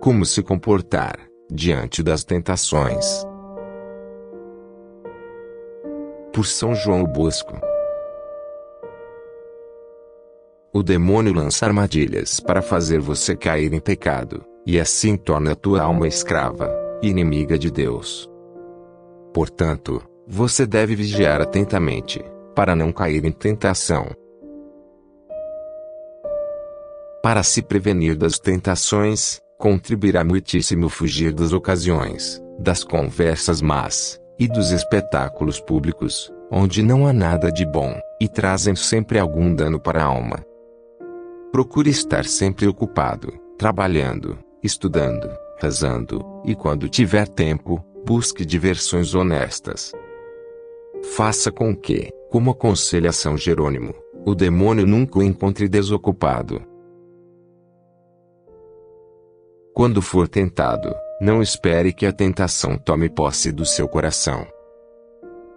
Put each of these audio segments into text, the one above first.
Como se comportar diante das tentações. Por São João Bosco. O demônio lança armadilhas para fazer você cair em pecado, e assim torna a tua alma escrava, inimiga de Deus. Portanto, você deve vigiar atentamente, para não cair em tentação. Para se prevenir das tentações, contribuirá muitíssimo fugir das ocasiões, das conversas más, e dos espetáculos públicos, onde não há nada de bom, e trazem sempre algum dano para a alma. Procure estar sempre ocupado, trabalhando, estudando, rezando, e quando tiver tempo, busque diversões honestas. Faça com que, como aconselha São Jerônimo, o demônio nunca o encontre desocupado. Quando for tentado, não espere que a tentação tome posse do seu coração.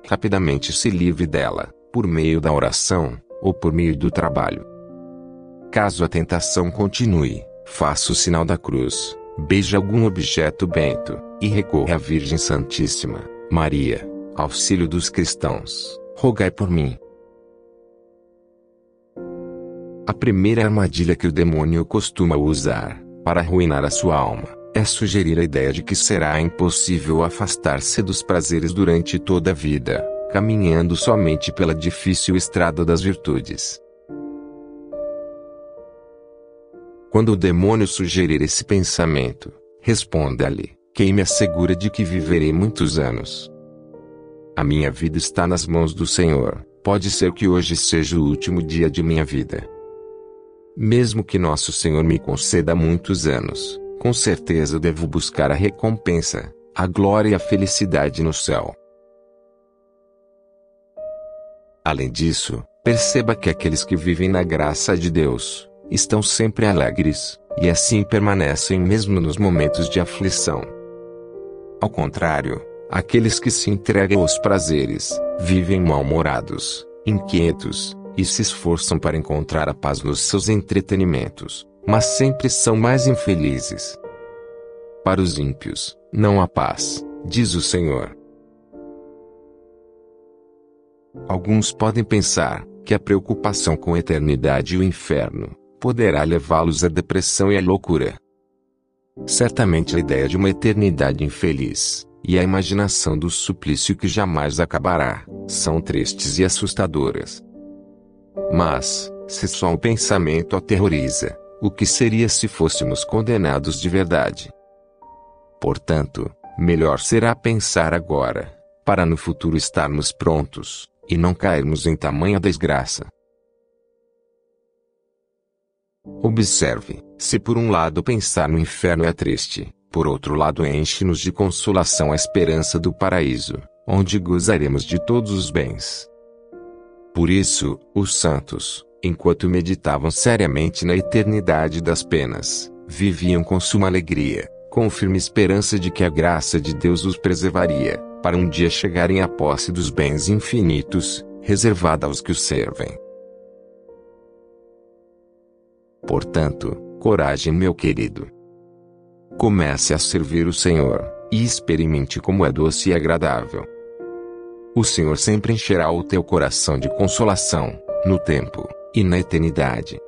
Rapidamente se livre dela, por meio da oração, ou por meio do trabalho. Caso a tentação continue, faça o sinal da cruz, beije algum objeto bento, e recorra à Virgem Santíssima, Maria, auxílio dos cristãos, rogai por mim. A primeira armadilha que o demônio costuma usar para arruinar a sua alma, é sugerir a ideia de que será impossível afastar-se dos prazeres durante toda a vida, caminhando somente pela difícil estrada das virtudes. Quando o demônio sugerir esse pensamento, responda-lhe: Quem me assegura de que viverei muitos anos? A minha vida está nas mãos do Senhor, pode ser que hoje seja o último dia de minha vida. Mesmo que nosso Senhor me conceda muitos anos, com certeza devo buscar a recompensa, a glória e a felicidade no céu. Além disso, perceba que aqueles que vivem na graça de Deus, estão sempre alegres, e assim permanecem mesmo nos momentos de aflição. Ao contrário, aqueles que se entregam aos prazeres, vivem mal-humorados, inquietos, e se esforçam para encontrar a paz nos seus entretenimentos, mas sempre são mais infelizes. Para os ímpios, não há paz, diz o Senhor. Alguns podem pensar que a preocupação com a eternidade e o inferno poderá levá-los à depressão e à loucura. Certamente a ideia de uma eternidade infeliz e a imaginação do suplício que jamais acabará são tristes e assustadoras. Mas, se só o pensamento aterroriza, o que seria se fôssemos condenados de verdade? Portanto, melhor será pensar agora, para no futuro estarmos prontos, e não cairmos em tamanha desgraça. Observe, se por um lado pensar no inferno é triste, por outro lado enche-nos de consolação a esperança do paraíso, onde gozaremos de todos os bens. Por isso, os santos, enquanto meditavam seriamente na eternidade das penas, viviam com suma alegria, com firme esperança de que a graça de Deus os preservaria, para um dia chegarem à posse dos bens infinitos, reservada aos que o servem. Portanto, coragem, meu querido. Comece a servir o Senhor, e experimente como é doce e agradável o Senhor sempre encherá o teu coração de consolação, no tempo e na eternidade.